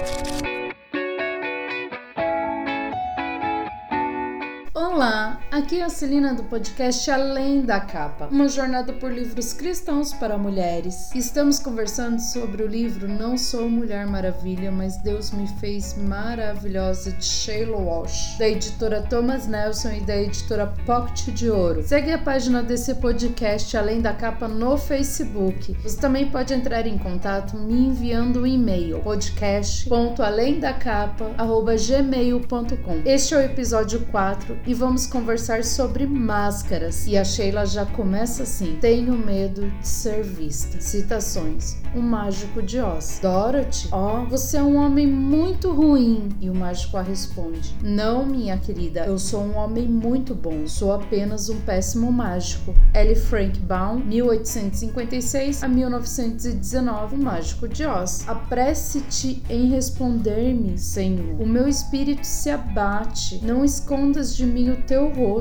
you aqui é a Celina do podcast Além da Capa, uma jornada por livros cristãos para mulheres. Estamos conversando sobre o livro Não Sou Mulher Maravilha, mas Deus me fez maravilhosa de Sheila Walsh, da editora Thomas Nelson e da editora Pocket de Ouro. Segue a página desse podcast Além da Capa no Facebook. Você também pode entrar em contato me enviando um e-mail podcast.alemdacapa@gmail.com. Este é o episódio 4 e vamos vamos conversar sobre máscaras. E a Sheila já começa assim: Tenho medo de ser vista. Citações: O Mágico de Oz. Dorothy, ó, oh, você é um homem muito ruim. E o mágico a responde: Não, minha querida, eu sou um homem muito bom. Sou apenas um péssimo mágico. L. Frank Baum, 1856 a 1919, O Mágico de Oz. Apresse-te em responder-me, Senhor. O meu espírito se abate. Não escondas de mim o teu rosto,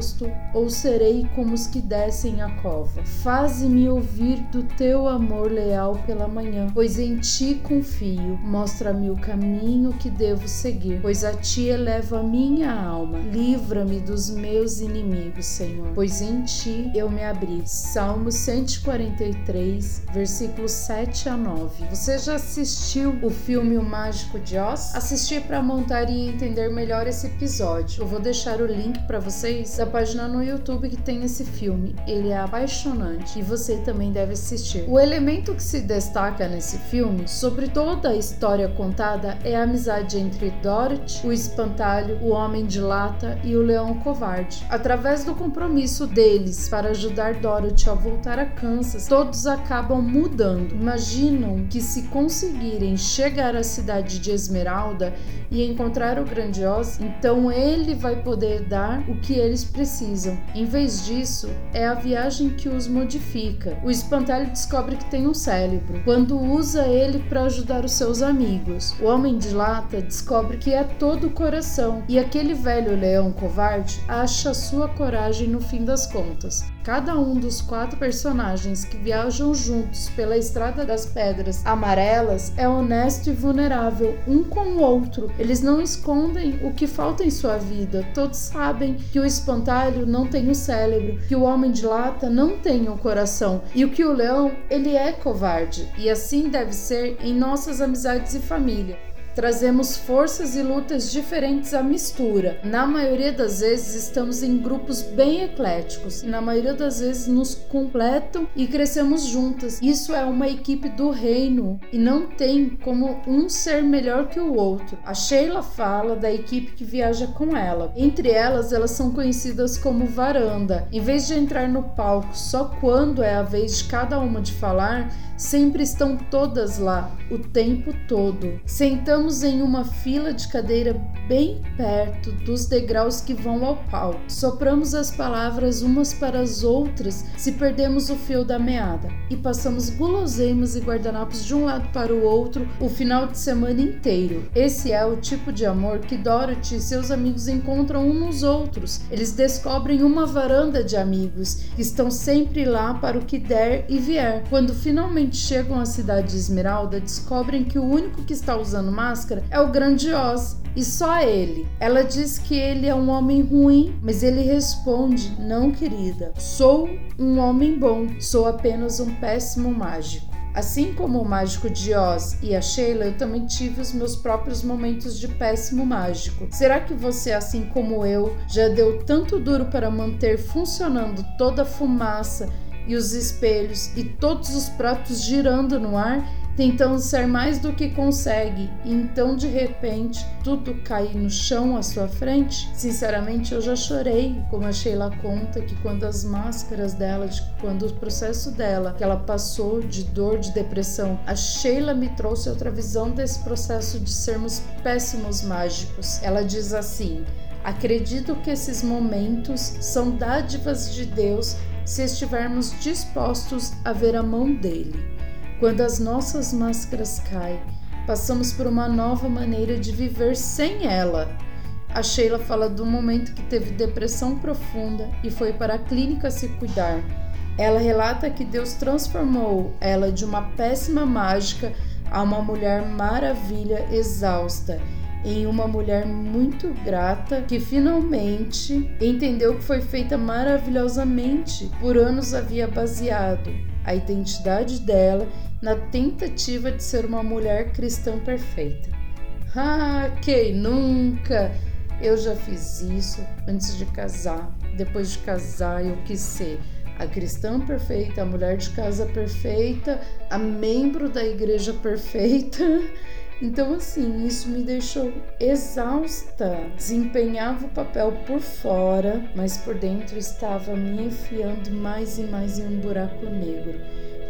ou serei como os que descem a cova. Faze-me ouvir do teu amor leal pela manhã, pois em ti confio. Mostra-me o caminho que devo seguir, pois a ti eleva a minha alma. Livra-me dos meus inimigos, Senhor, pois em ti eu me abri. Salmo 143, versículos 7 a 9. Você já assistiu o filme O Mágico de Oz? Assisti para montar e entender melhor esse episódio. Eu vou deixar o link para vocês da página no YouTube que tem esse filme. Ele é apaixonante e você também deve assistir. O elemento que se destaca nesse filme, sobre toda a história contada, é a amizade entre Dorothy, o espantalho, o homem de lata e o leão covarde. Através do compromisso deles para ajudar Dorothy a voltar a Kansas, todos acabam mudando. Imaginam que se conseguirem chegar à cidade de Esmeralda e encontrar o grandioso, então ele vai poder dar o que eles precisam. Em vez disso, é a viagem que os modifica. O espantalho descobre que tem um cérebro quando usa ele para ajudar os seus amigos. O homem de lata descobre que é todo o coração e aquele velho leão covarde acha sua coragem no fim das contas. Cada um dos quatro personagens que viajam juntos pela estrada das pedras amarelas é honesto e vulnerável um com o outro. Eles não escondem o que falta em sua vida. Todos sabem que o espantalho não tem o cérebro, que o homem de lata não tem o coração e o que o leão ele é covarde. E assim deve ser em nossas amizades e família trazemos forças e lutas diferentes à mistura. Na maioria das vezes estamos em grupos bem ecléticos e na maioria das vezes nos completam e crescemos juntas. Isso é uma equipe do reino e não tem como um ser melhor que o outro. A Sheila fala da equipe que viaja com ela. Entre elas, elas são conhecidas como varanda. Em vez de entrar no palco só quando é a vez de cada uma de falar, sempre estão todas lá o tempo todo. Sentamos em uma fila de cadeira bem perto dos degraus que vão ao palco. Sopramos as palavras umas para as outras se perdemos o fio da meada e passamos guloseimas e guardanapos de um lado para o outro o final de semana inteiro. Esse é o tipo de amor que Dorothy e seus amigos encontram uns nos outros. Eles descobrem uma varanda de amigos que estão sempre lá para o que der e vier. Quando finalmente chegam à cidade de Esmeralda, descobrem que o único que está usando máscara é o grande Oz e só ele. Ela diz que ele é um homem ruim, mas ele responde: Não, querida, sou um homem bom, sou apenas um péssimo mágico. Assim como o mágico de Oz e a Sheila, eu também tive os meus próprios momentos de péssimo mágico. Será que você, assim como eu, já deu tanto duro para manter funcionando toda a fumaça e os espelhos e todos os pratos girando no ar, tentando ser mais do que consegue, e então de repente tudo cai no chão à sua frente? Sinceramente, eu já chorei, como a Sheila conta que quando as máscaras dela, de, quando o processo dela, que ela passou de dor, de depressão, a Sheila me trouxe outra visão desse processo de sermos péssimos mágicos. Ela diz assim: Acredito que esses momentos são dádivas de Deus se estivermos dispostos a ver a mão dele. Quando as nossas máscaras caem, passamos por uma nova maneira de viver sem ela. A Sheila fala do momento que teve depressão profunda e foi para a clínica se cuidar. Ela relata que Deus transformou ela de uma péssima mágica a uma mulher maravilha exausta em uma mulher muito grata que finalmente entendeu que foi feita maravilhosamente. Por anos havia baseado a identidade dela na tentativa de ser uma mulher cristã perfeita. Ah, quem nunca? Eu já fiz isso antes de casar. Depois de casar, eu quis ser a cristã perfeita, a mulher de casa perfeita, a membro da igreja perfeita. Então, assim, isso me deixou exausta. Desempenhava o papel por fora, mas por dentro estava me enfiando mais e mais em um buraco negro.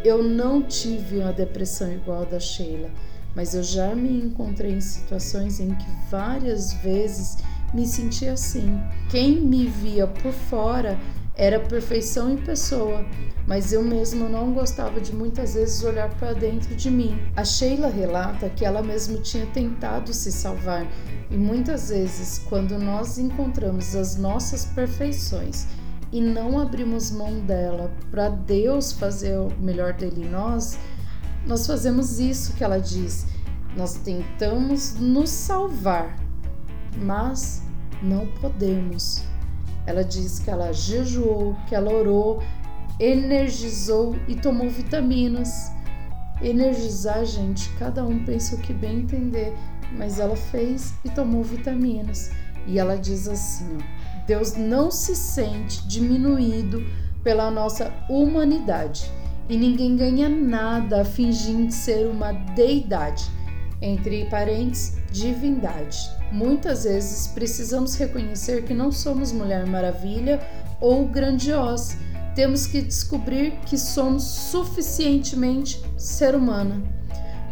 Eu não tive uma depressão igual a da Sheila, mas eu já me encontrei em situações em que várias vezes me senti assim. Quem me via por fora era perfeição em pessoa, mas eu mesmo não gostava de muitas vezes olhar para dentro de mim. A Sheila relata que ela mesmo tinha tentado se salvar e muitas vezes, quando nós encontramos as nossas perfeições e não abrimos mão dela para Deus fazer o melhor dele em nós, nós fazemos isso que ela diz. Nós tentamos nos salvar, mas não podemos. Ela diz que ela jejuou, que ela orou, energizou e tomou vitaminas. Energizar, gente, cada um pensa o que bem entender, mas ela fez e tomou vitaminas. E ela diz assim: ó, Deus não se sente diminuído pela nossa humanidade e ninguém ganha nada fingindo ser uma deidade, entre parentes, divindade. Muitas vezes precisamos reconhecer que não somos Mulher Maravilha ou grandiosa. Temos que descobrir que somos suficientemente ser humana.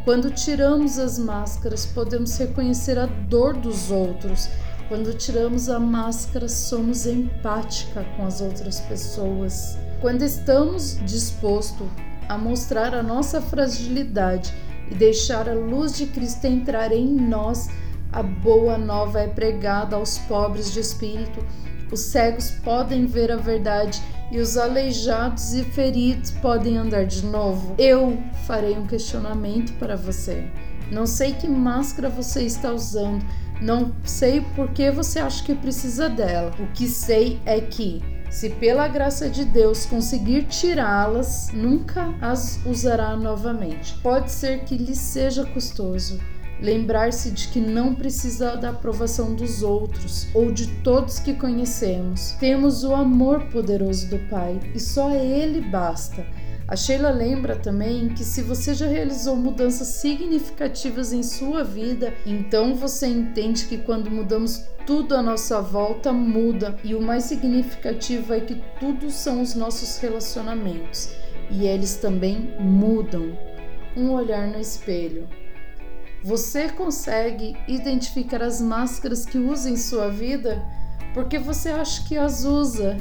Quando tiramos as máscaras, podemos reconhecer a dor dos outros. Quando tiramos a máscara, somos empática com as outras pessoas. Quando estamos dispostos a mostrar a nossa fragilidade e deixar a luz de Cristo entrar em nós, a boa nova é pregada aos pobres de espírito. Os cegos podem ver a verdade e os aleijados e feridos podem andar de novo. Eu farei um questionamento para você. Não sei que máscara você está usando, não sei por que você acha que precisa dela. O que sei é que, se pela graça de Deus conseguir tirá-las, nunca as usará novamente. Pode ser que lhe seja custoso lembrar-se de que não precisa da aprovação dos outros ou de todos que conhecemos. Temos o amor poderoso do Pai e só Ele basta. A Sheila lembra também que se você já realizou mudanças significativas em sua vida, então você entende que quando mudamos tudo à nossa volta muda e o mais significativo é que tudo são os nossos relacionamentos e eles também mudam. Um olhar no espelho. Você consegue identificar as máscaras que usa em sua vida? Porque você acha que as usa?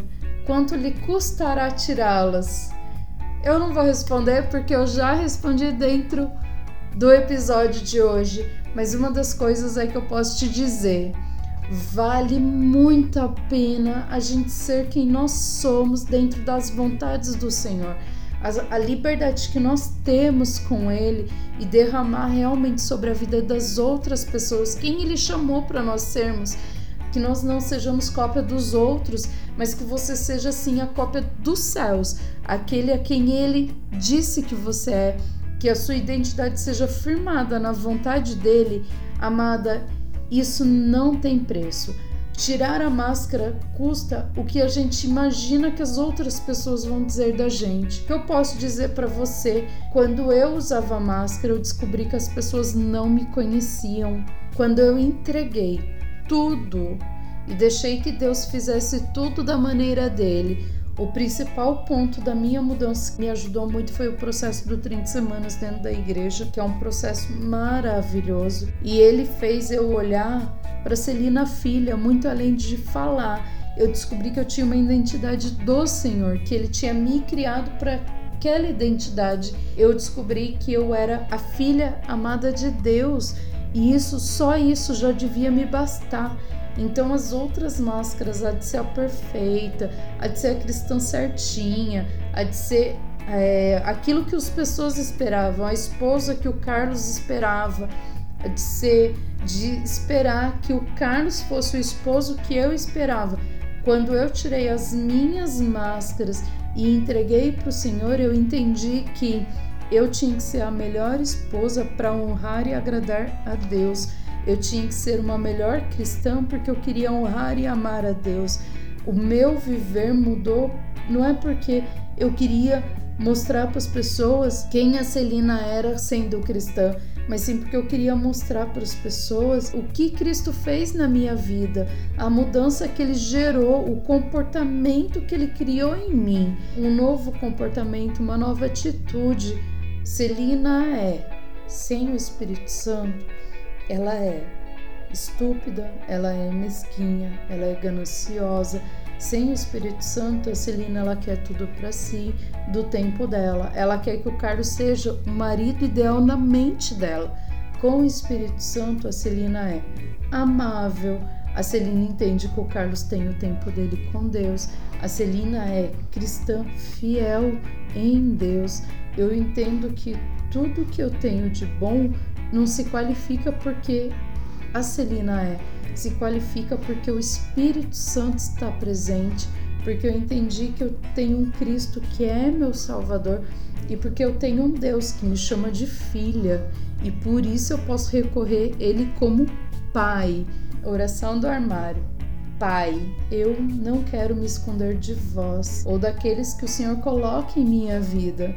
Quanto lhe custará tirá-las? Eu não vou responder porque eu já respondi dentro do episódio de hoje, mas uma das coisas é que eu posso te dizer: vale muito a pena a gente ser quem nós somos dentro das vontades do Senhor a, a liberdade que nós temos com Ele e derramar realmente sobre a vida das outras pessoas, quem Ele chamou para nós sermos. Que nós não sejamos cópia dos outros, mas que você seja sim a cópia dos céus, aquele a quem Ele disse que você é, que a sua identidade seja firmada na vontade dele, amada. Isso não tem preço. Tirar a máscara custa o que a gente imagina que as outras pessoas vão dizer da gente. O que eu posso dizer para você? Quando eu usava máscara, eu descobri que as pessoas não me conheciam. Quando eu entreguei tudo e deixei que Deus fizesse tudo da maneira dele, o principal ponto da minha mudança que me ajudou muito foi o processo do 30 semanas dentro da igreja, que é um processo maravilhoso. E ele fez eu olhar para Celina filha, muito além de falar. Eu descobri que eu tinha uma identidade do Senhor, que ele tinha me criado para aquela identidade. Eu descobri que eu era a filha amada de Deus, e isso só isso já devia me bastar. Então as outras máscaras, a de ser a perfeita, a de ser a cristã certinha, a de ser é, aquilo que as pessoas esperavam, a esposa que o Carlos esperava, de ser, de esperar que o Carlos fosse o esposo que eu esperava. Quando eu tirei as minhas máscaras e entreguei para o Senhor, eu entendi que eu tinha que ser a melhor esposa para honrar e agradar a Deus. Eu tinha que ser uma melhor cristã porque eu queria honrar e amar a Deus. O meu viver mudou, não é porque eu queria mostrar para as pessoas quem a Celina era sendo cristã, mas sim porque eu queria mostrar para as pessoas o que Cristo fez na minha vida, a mudança que ele gerou, o comportamento que ele criou em mim, um novo comportamento, uma nova atitude. Celina é, sem o Espírito Santo, ela é estúpida, ela é mesquinha, ela é gananciosa, sem o Espírito Santo, a Celina ela quer tudo para si, do tempo dela. Ela quer que o Carlos seja o marido ideal na mente dela. Com o Espírito Santo, a Celina é amável. A Celina entende que o Carlos tem o tempo dele com Deus. A Celina é cristã fiel em Deus. Eu entendo que tudo que eu tenho de bom não se qualifica porque a Celina é se qualifica porque o Espírito Santo está presente, porque eu entendi que eu tenho um Cristo que é meu Salvador e porque eu tenho um Deus que me chama de filha e por isso eu posso recorrer ele como Pai. Oração do armário. Pai, eu não quero me esconder de vós ou daqueles que o Senhor coloca em minha vida.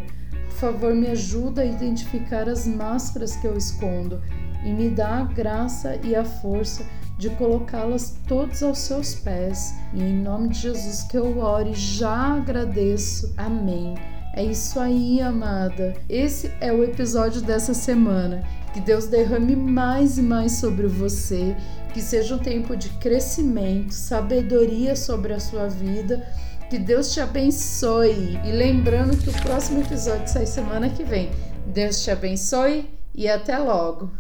Por favor, me ajuda a identificar as máscaras que eu escondo e me dá a graça e a força de colocá-las todas aos seus pés. E em nome de Jesus que eu oro e já agradeço. Amém. É isso aí, amada. Esse é o episódio dessa semana. Que Deus derrame mais e mais sobre você, que seja um tempo de crescimento, sabedoria sobre a sua vida. Que Deus te abençoe. E lembrando que o próximo episódio sai semana que vem. Deus te abençoe e até logo.